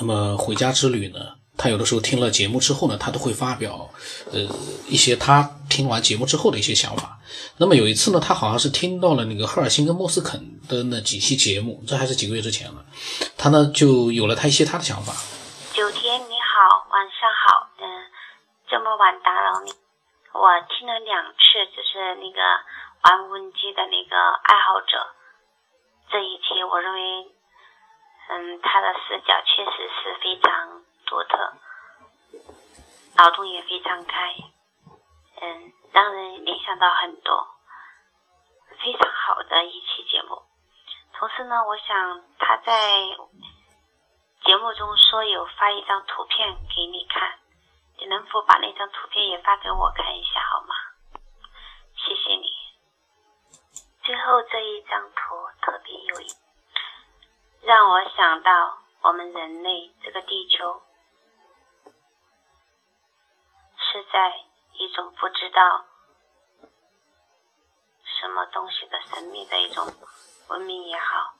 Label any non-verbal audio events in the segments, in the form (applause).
那么回家之旅呢，他有的时候听了节目之后呢，他都会发表呃一些他听完节目之后的一些想法。那么有一次呢，他好像是听到了那个赫尔辛跟莫斯肯的那几期节目，这还是几个月之前了，他呢就有了他一些他的想法。九天你好，晚上好，嗯，这么晚打扰你，我听了两次，就是那个玩无人机的那个爱好者这一期，我认为。嗯，他的视角确实是非常独特，脑洞也非常开，嗯，让人联想到很多，非常好的一期节目。同时呢，我想他在节目中说有发一张图片给你看，你能否把那张图片也发给我看一下好吗？谢谢你。最后这一张图特别有意思。让我想到，我们人类这个地球是在一种不知道什么东西的神秘的一种文明也好，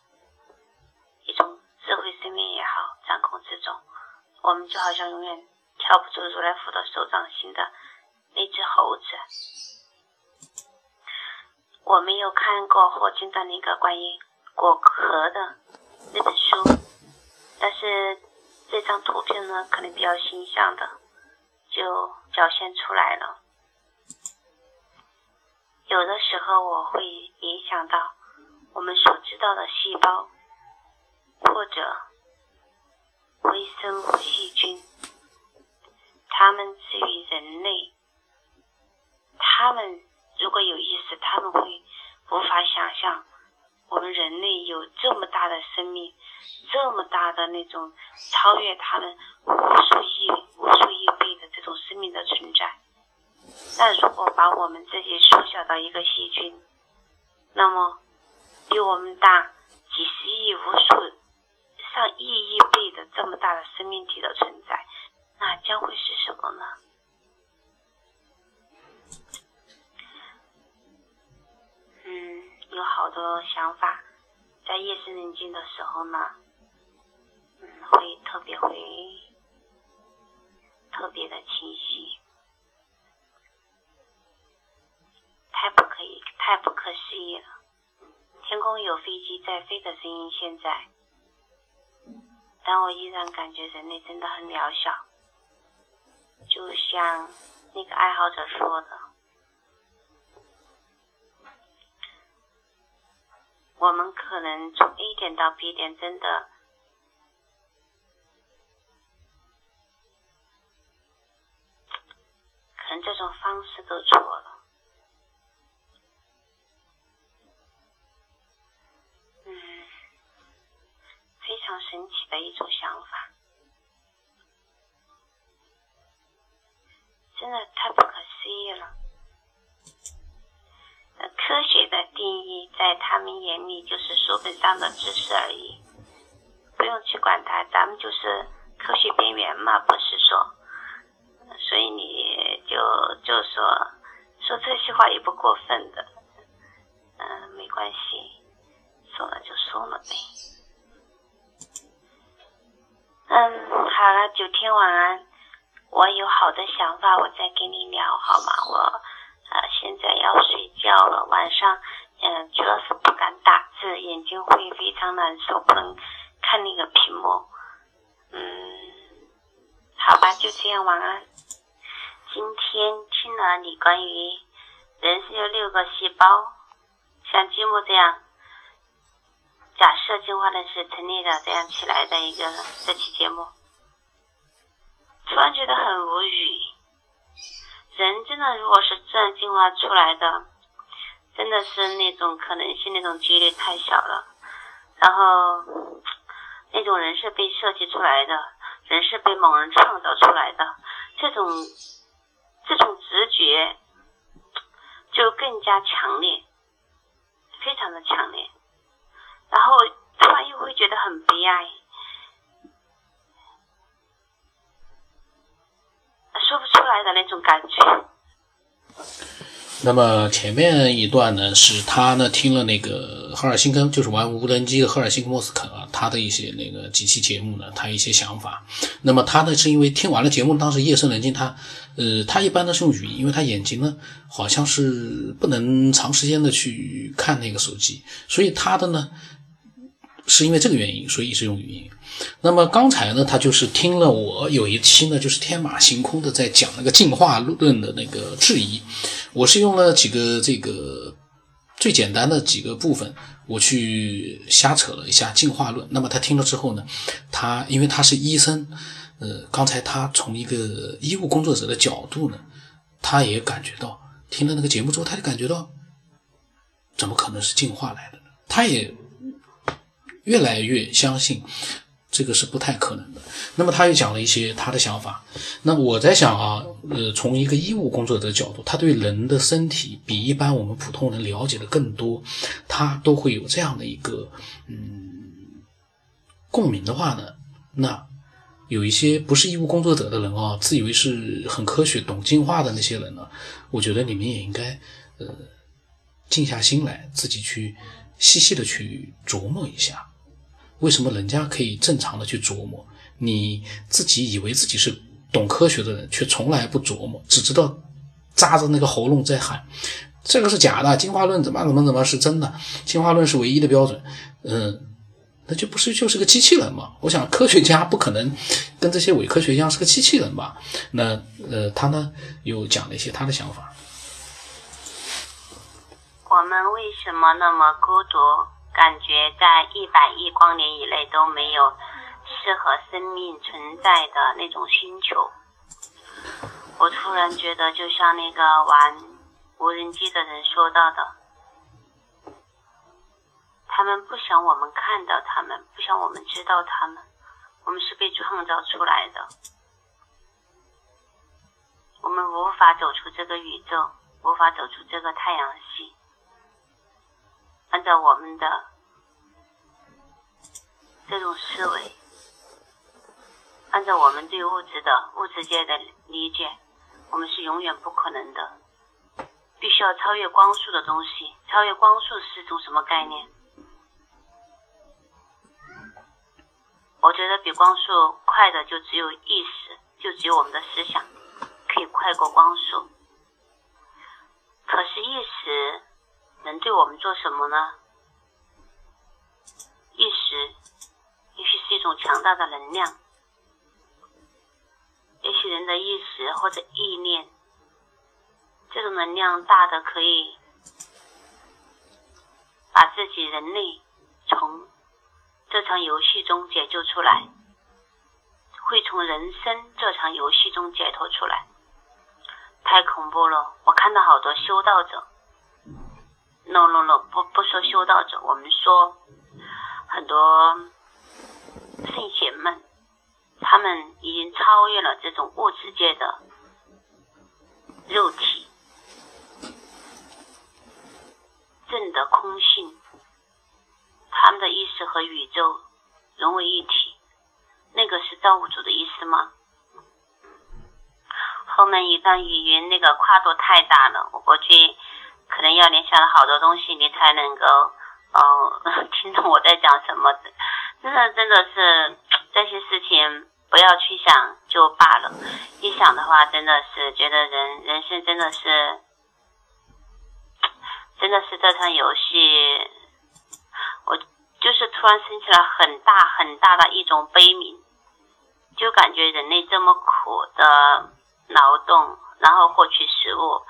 一种智慧生命也好掌控之中。我们就好像永远跳不出如来佛的手掌心的那只猴子。我没有看过霍金的那个关于果壳的。那本书，但是这张图片呢，可能比较形象的就表现出来了。有的时候我会联想到我们所知道的细胞，或者微生物细菌，它们至于人类，他们如果有意识，他们会无法想象。我们人类有这么大的生命，这么大的那种超越他们无数亿、无数亿倍的这种生命的存在。那如果把我们自己缩小到一个细菌，那么比我们大几十亿、无数上亿亿倍的这么大的生命体的存在，那将会是什么呢？有好多想法，在夜深人静的时候呢，嗯，会特别会特别的清晰，太不可以，太不可思议了。天空有飞机在飞的声音，现在，但我依然感觉人类真的很渺小，就像那个爱好者说的。我们可能从 A 点到 B 点，真的，可能这种方式都错了。嗯，非常神奇的一种想法，真的太不可思议了。科学的定义，在他们眼里就是书本上的知识而已，不用去管它。咱们就是科学边缘嘛，不是说，所以你就就说说这些话也不过分的，嗯，没关系，说了就说了呗。嗯，好了，九天晚安，我有好的想法，我再跟你聊好吗？我。啊，现在要睡觉了，晚上，嗯，主要是不敢打字，眼睛会非常难受，不能看那个屏幕。嗯，好吧，就这样，晚安。今天听了你关于人是有六个细胞，像积木这样，假设进化论是成立的这样起来的一个这期节目，突然觉得很无语。人真的，如果是自然进化出来的，真的是那种可能性，那种几率太小了。然后，那种人是被设计出来的，人是被某人创造出来的，这种这种直觉就更加强烈，非常的强烈。然后突然又会觉得很悲哀。说不出来的那种感觉。那么前面一段呢，是他呢听了那个赫尔辛根，就是玩无人机的赫尔辛根莫斯肯啊，他的一些那个几期节目呢，他一些想法。那么他呢是因为听完了节目，当时夜深人静，他呃他一般呢是用语音，因为他眼睛呢好像是不能长时间的去看那个手机，所以他的呢是因为这个原因，所以一直用语音。那么刚才呢，他就是听了我有一期呢，就是天马行空的在讲那个进化论的那个质疑。我是用了几个这个最简单的几个部分，我去瞎扯了一下进化论。那么他听了之后呢，他因为他是医生，呃，刚才他从一个医务工作者的角度呢，他也感觉到听了那个节目之后，他就感觉到怎么可能是进化来的？他也越来越相信。这个是不太可能的。那么他又讲了一些他的想法。那我在想啊，呃，从一个医务工作者的角度，他对人的身体比一般我们普通人了解的更多，他都会有这样的一个嗯共鸣的话呢，那有一些不是医务工作者的人啊，自以为是很科学、懂进化的那些人呢，我觉得你们也应该呃静下心来，自己去细细的去琢磨一下。为什么人家可以正常的去琢磨，你自己以为自己是懂科学的人，却从来不琢磨，只知道扎着那个喉咙在喊，这个是假的，进化论怎么怎么怎么是真的，进化论是唯一的标准，嗯，那就不是就是个机器人嘛？我想科学家不可能跟这些伪科学一样是个机器人吧？那呃，他呢又讲了一些他的想法。我们为什么那么孤独？感觉在一百亿光年以内都没有适合生命存在的那种星球。我突然觉得，就像那个玩无人机的人说到的，他们不想我们看到他们，不想我们知道他们。我们是被创造出来的，我们无法走出这个宇宙，无法走出这个太阳系。按照我们的这种思维，按照我们对物质的物质界的理解，我们是永远不可能的。必须要超越光速的东西，超越光速是一种什么概念？我觉得比光速快的就只有意识，就只有我们的思想可以快过光速。可是意识。对我们做什么呢？意识也许是一种强大的能量，也许人的意识或者意念，这种能量大的可以把自己人类从这场游戏中解救出来，会从人生这场游戏中解脱出来。太恐怖了！我看到好多修道者。No no no，不不说修道者，我们说很多圣贤们，他们已经超越了这种物质界的肉体，证得空性，他们的意识和宇宙融为一体，那个是造物主的意思吗？后面一段语音那个跨度太大了，我过去。可能要联想了好多东西，你才能够哦 (laughs) 听懂我在讲什么。真的，真的是这些事情不要去想就罢了，一想的话，真的是觉得人人生真的是，真的是这场游戏，我就是突然升起了很大很大的一种悲悯，就感觉人类这么苦的劳动，然后获取食物。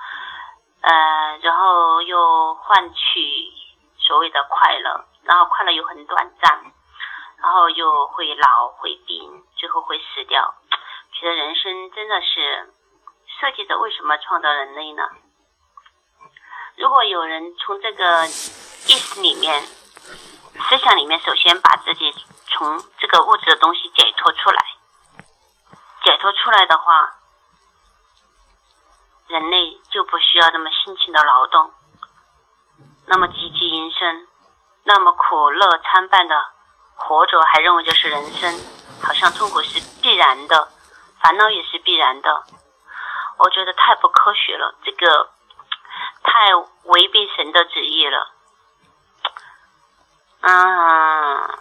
呃，然后又换取所谓的快乐，然后快乐又很短暂，然后又会老会病，最后会死掉。觉得人生真的是设计者为什么创造人类呢？如果有人从这个意识里面、思想里面，首先把自己从这个物质的东西解脱出来，解脱出来的话。人类就不需要那么辛勤的劳动，那么积极营生，那么苦乐参半的活着，还认为这是人生，好像痛苦是必然的，烦恼也是必然的。我觉得太不科学了，这个太违背神的旨意了。嗯，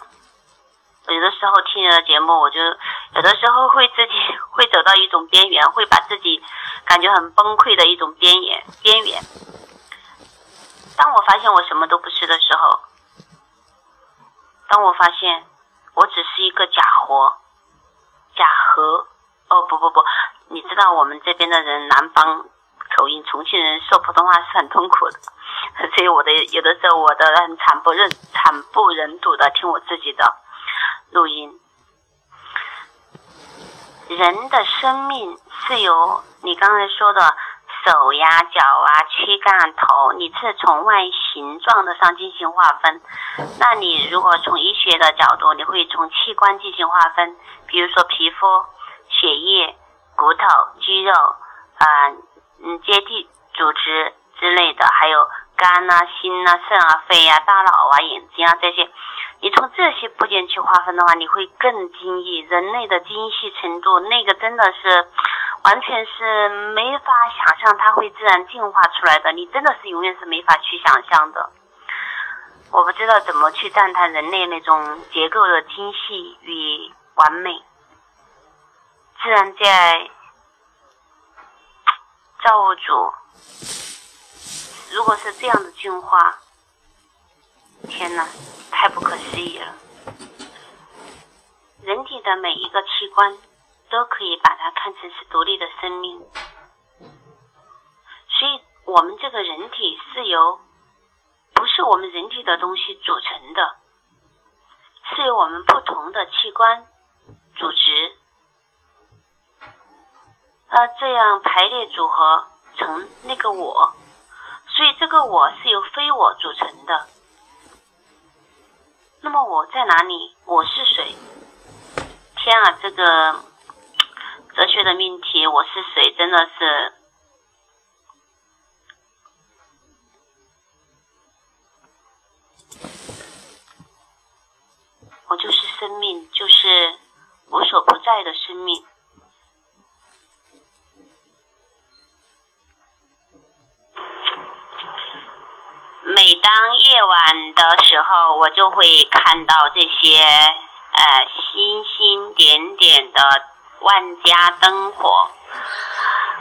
有的时候听你的节目，我就有的时候会自己会走到一种边缘，会把自己感觉很崩溃的一种边缘边缘。当我发现我什么都不是的时候，当我发现我只是一个假活、假和，哦不不不，你知道我们这边的人南方口音，重庆人说普通话是很痛苦的。(laughs) 所以我的有的时候我的很惨不忍惨不忍睹的听我自己的录音。人的生命是由你刚才说的手呀、脚啊、躯干、头，你是从外形状的上进行划分。那你如果从医学的角度，你会从器官进行划分，比如说皮肤、血液、骨头、肌肉，啊，嗯，接地组织之类的，还有。肝呐、心呐、肾啊、肺呀、大脑啊、眼睛啊这些，你从这些部件去划分的话，你会更精益。人类的精细程度，那个真的是完全是没法想象，它会自然进化出来的。你真的是永远是没法去想象的。我不知道怎么去赞叹人类那种结构的精细与完美。自然界造物主。如果是这样的进化，天哪，太不可思议了！人体的每一个器官都可以把它看成是独立的生命，所以我们这个人体是由不是我们人体的东西组成的，是由我们不同的器官组织，那，这样排列组合成那个我。所以这个我是由非我组成的。那么我在哪里？我是谁？天啊，这个哲学的命题，我是谁？真的是，我就是生命，就是无所不在的生命。每当夜晚的时候，我就会看到这些呃星星点点的万家灯火。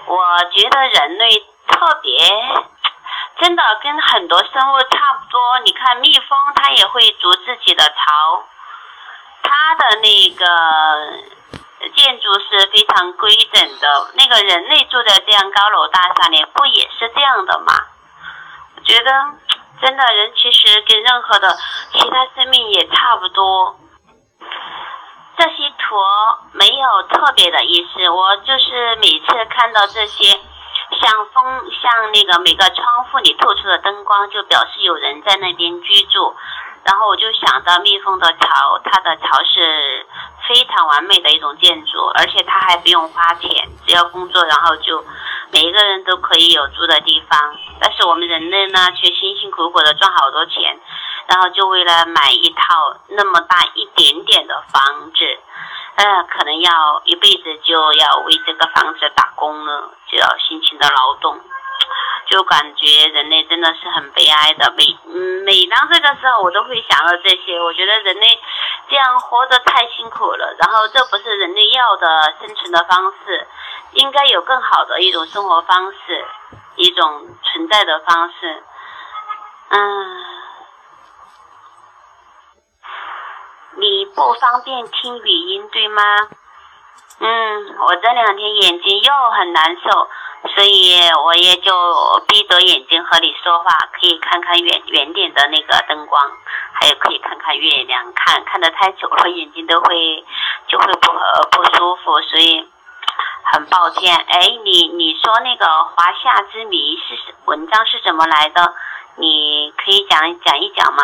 我觉得人类特别，真的跟很多生物差不多。你看蜜蜂，它也会筑自己的巢，它的那个建筑是非常规整的。那个人类住在这样高楼大厦里，不也是这样的吗？我觉得。真的人其实跟任何的其他生命也差不多。这些图没有特别的意思，我就是每次看到这些像风像那个每个窗户里透出的灯光，就表示有人在那边居住。然后我就想到蜜蜂的巢，它的巢是非常完美的一种建筑，而且它还不用花钱，只要工作，然后就。每一个人都可以有住的地方，但是我们人类呢，却辛辛苦苦的赚好多钱，然后就为了买一套那么大一点点的房子，呃，可能要一辈子就要为这个房子打工了，就要辛勤的劳动，就感觉人类真的是很悲哀的。每每当这个时候，我都会想到这些。我觉得人类这样活得太辛苦了，然后这不是人类要的生存的方式。应该有更好的一种生活方式，一种存在的方式。嗯，你不方便听语音对吗？嗯，我这两天眼睛又很难受，所以我也就闭着眼睛和你说话，可以看看远远点的那个灯光，还有可以看看月亮。看看的太久了，眼睛都会就会不不舒服，所以。很抱歉，哎，你你说那个华夏之谜是文章是怎么来的？你可以讲讲一讲吗？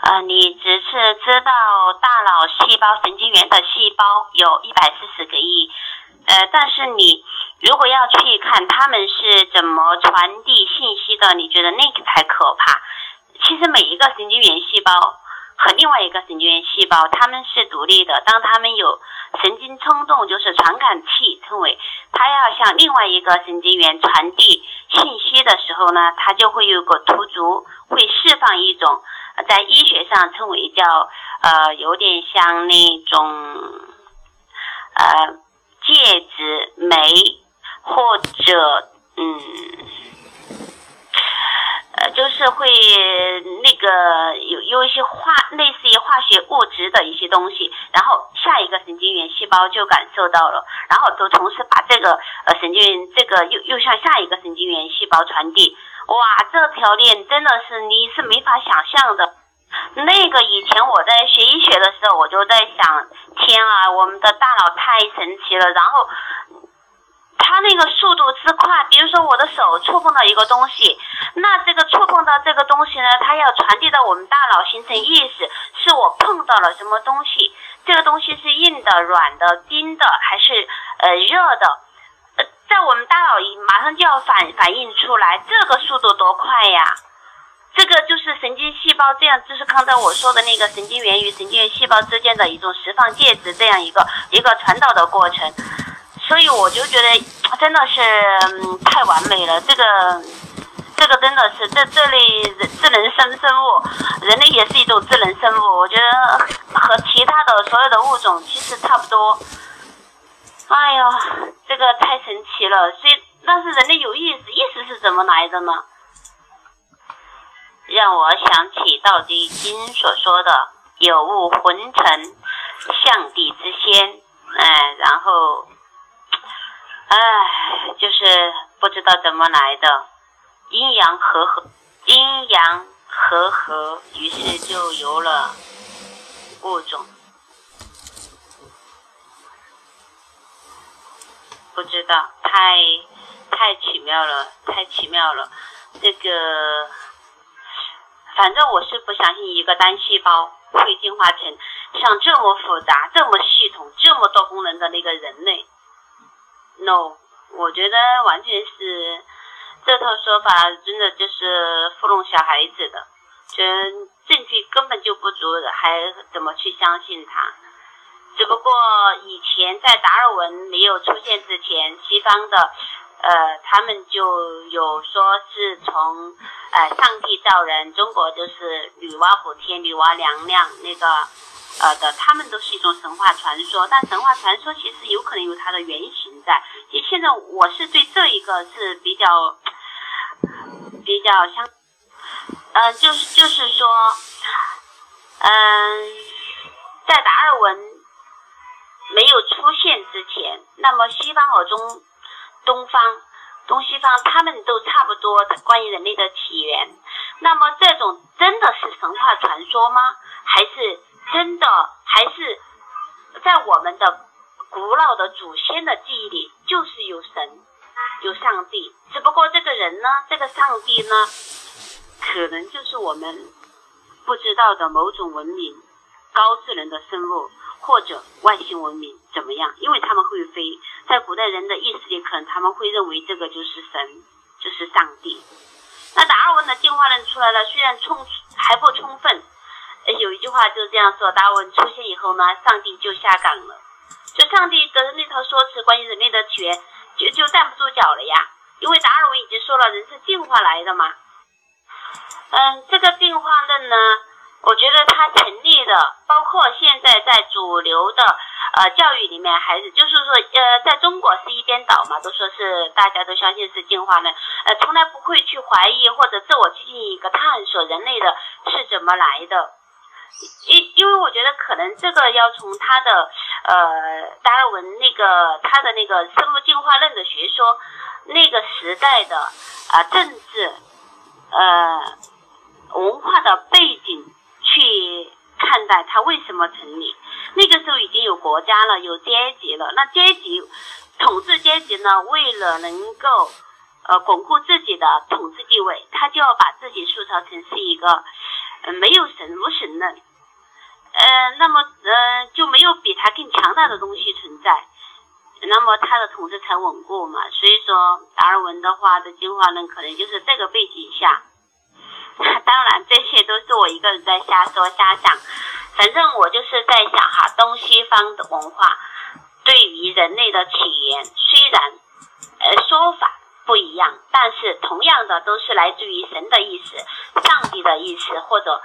呃，你只是知道大脑细胞神经元的细胞有一百四十个亿，呃，但是你如果要去看他们是怎么传递信息的，你觉得那个才可怕。其实每一个神经元细胞和另外一个神经元细胞，它们是独立的。当它们有神经冲动就是传感器，称为它要向另外一个神经元传递信息的时候呢，它就会有个突触，会释放一种，在医学上称为叫呃，有点像那种呃介质酶或者嗯。呃，就是会那个有有一些化类似于化学物质的一些东西，然后下一个神经元细胞就感受到了，然后都同时把这个呃神经元这个又又向下一个神经元细胞传递。哇，这条链真的是你是没法想象的。那个以前我在学医学的时候，我就在想，天啊，我们的大脑太神奇了。然后。它那个速度之快，比如说我的手触碰到一个东西，那这个触碰到这个东西呢，它要传递到我们大脑形成意识，是我碰到了什么东西，这个东西是硬的、软的、冰的还是呃热的，呃，在我们大脑马上就要反反应出来，这个速度多快呀！这个就是神经细胞这样，就是刚才我说的那个神经元与神经元细胞之间的一种释放介质这样一个一个传导的过程。所以我就觉得真的是太完美了，这个这个真的是这这类智能生生物，人类也是一种智能生物，我觉得和其他的所有的物种其实差不多。哎呀，这个太神奇了！所以，但是人类有意识，意识是怎么来的呢？让我想起《道德经》所说的“有物混成，象帝之先”，哎，然后。唉，就是不知道怎么来的，阴阳和合，阴阳和合，于是就有了物种。不知道，太太奇妙了，太奇妙了。这个，反正我是不相信一个单细胞会进化成像这么复杂、这么系统、这么多功能的那个人类。no，我觉得完全是这套说法，真的就是糊弄小孩子的，就证据根本就不足，还怎么去相信他？只不过以前在达尔文没有出现之前，西方的呃他们就有说是从呃上帝造人，中国就是女娲补天、女娲娘娘那个。呃的，他们都是一种神话传说，但神话传说其实有可能有它的原型在。其实现在我是对这一个是比较比较相，嗯，就是就是说，嗯，在达尔文没有出现之前，那么西方和中东方东西方他们都差不多的关于人类的起源。那么这种真的是神话传说吗？还是？真的还是在我们的古老的祖先的记忆里，就是有神，有上帝。只不过这个人呢，这个上帝呢，可能就是我们不知道的某种文明、高智能的生物或者外星文明怎么样？因为他们会飞，在古代人的意识里，可能他们会认为这个就是神，就是上帝。那达尔文的进化论出来了，虽然充还不充分。有一句话就是这样说：达尔文出现以后呢，上帝就下岗了。就上帝的那套说辞关于人类的起源，就就站不住脚了呀。因为达尔文已经说了，人是进化来的嘛。嗯，这个进化论呢，我觉得它成立的，包括现在在主流的呃教育里面，还是就是说呃，在中国是一边倒嘛，都说是大家都相信是进化论，呃，从来不会去怀疑或者自我进行一个探索人类的是怎么来的。因因为我觉得可能这个要从他的呃达尔文那个他的那个生物进化论的学说那个时代的啊政治呃文化的背景去看待它为什么成立。那个时候已经有国家了，有阶级了。那阶级统治阶级呢，为了能够呃巩固自己的统治地位，他就要把自己塑造成是一个。没有神无神论，呃，那么呃就没有比他更强大的东西存在，那么他的统治才稳固嘛。所以说达尔文的话的进化论可能就是这个背景下。(laughs) 当然这些都是我一个人在瞎说瞎想，反正我就是在想哈，东西方的文化，对于人类的起源，虽然呃说法不一样，但是同样的都是来自于神的意思、上帝的意思，或者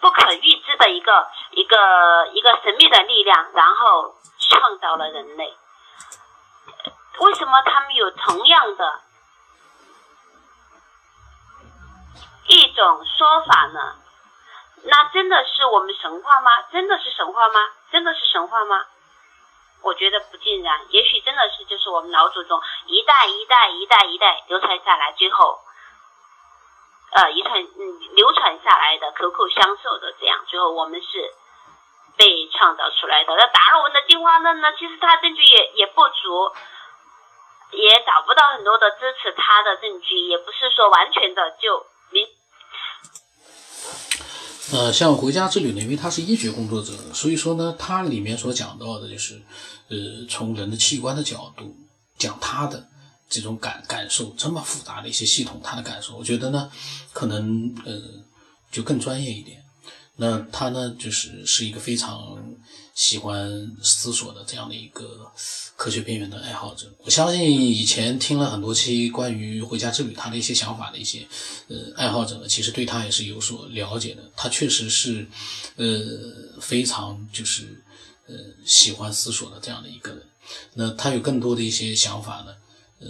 不可预知的一个一个一个神秘的力量，然后创造了人类。为什么他们有同样的一种说法呢？那真的是我们神话吗？真的是神话吗？真的是神话吗？我觉得不尽然，也许真的是就是我们老祖宗一代一代一代一代流传下来，最后，呃，遗传嗯流传下来的口口相授的这样，最后我们是被创造出来的。那达尔文的进化论呢？其实它证据也也不足，也找不到很多的支持他的证据，也不是说完全的就。呃，像回家之旅呢，因为他是医学工作者，所以说呢，他里面所讲到的就是，呃，从人的器官的角度讲他的这种感感受，这么复杂的一些系统，他的感受，我觉得呢，可能呃，就更专业一点。那他呢，就是是一个非常喜欢思索的这样的一个科学边缘的爱好者。我相信以前听了很多期关于回家之旅他的一些想法的一些呃爱好者呢，其实对他也是有所了解的。他确实是呃非常就是呃喜欢思索的这样的一个人。那他有更多的一些想法呢，呃，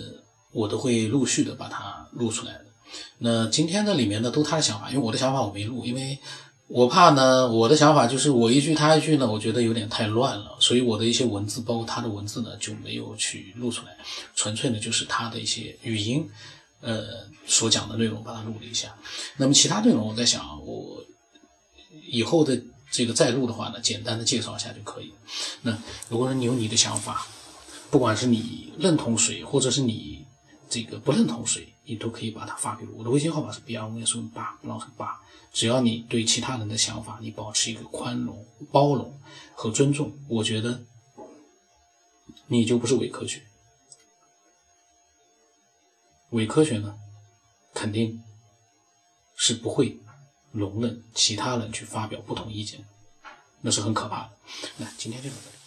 我都会陆续的把它录出来的。那今天的里面呢，都他的想法，因为我的想法我没录，因为。我怕呢，我的想法就是我一句他一句呢，我觉得有点太乱了，所以我的一些文字，包括他的文字呢，就没有去录出来，纯粹呢就是他的一些语音，呃，所讲的内容把它录了一下。那么其他内容，我在想，我以后的这个再录的话呢，简单的介绍一下就可以。那如果说你有你的想法，不管是你认同谁，或者是你这个不认同谁，你都可以把它发给我。我的微信号码是 b r 五幺四八老成八。只要你对其他人的想法，你保持一个宽容、包容和尊重，我觉得你就不是伪科学。伪科学呢，肯定是不会容忍其他人去发表不同意见，那是很可怕的。那今天就到这里。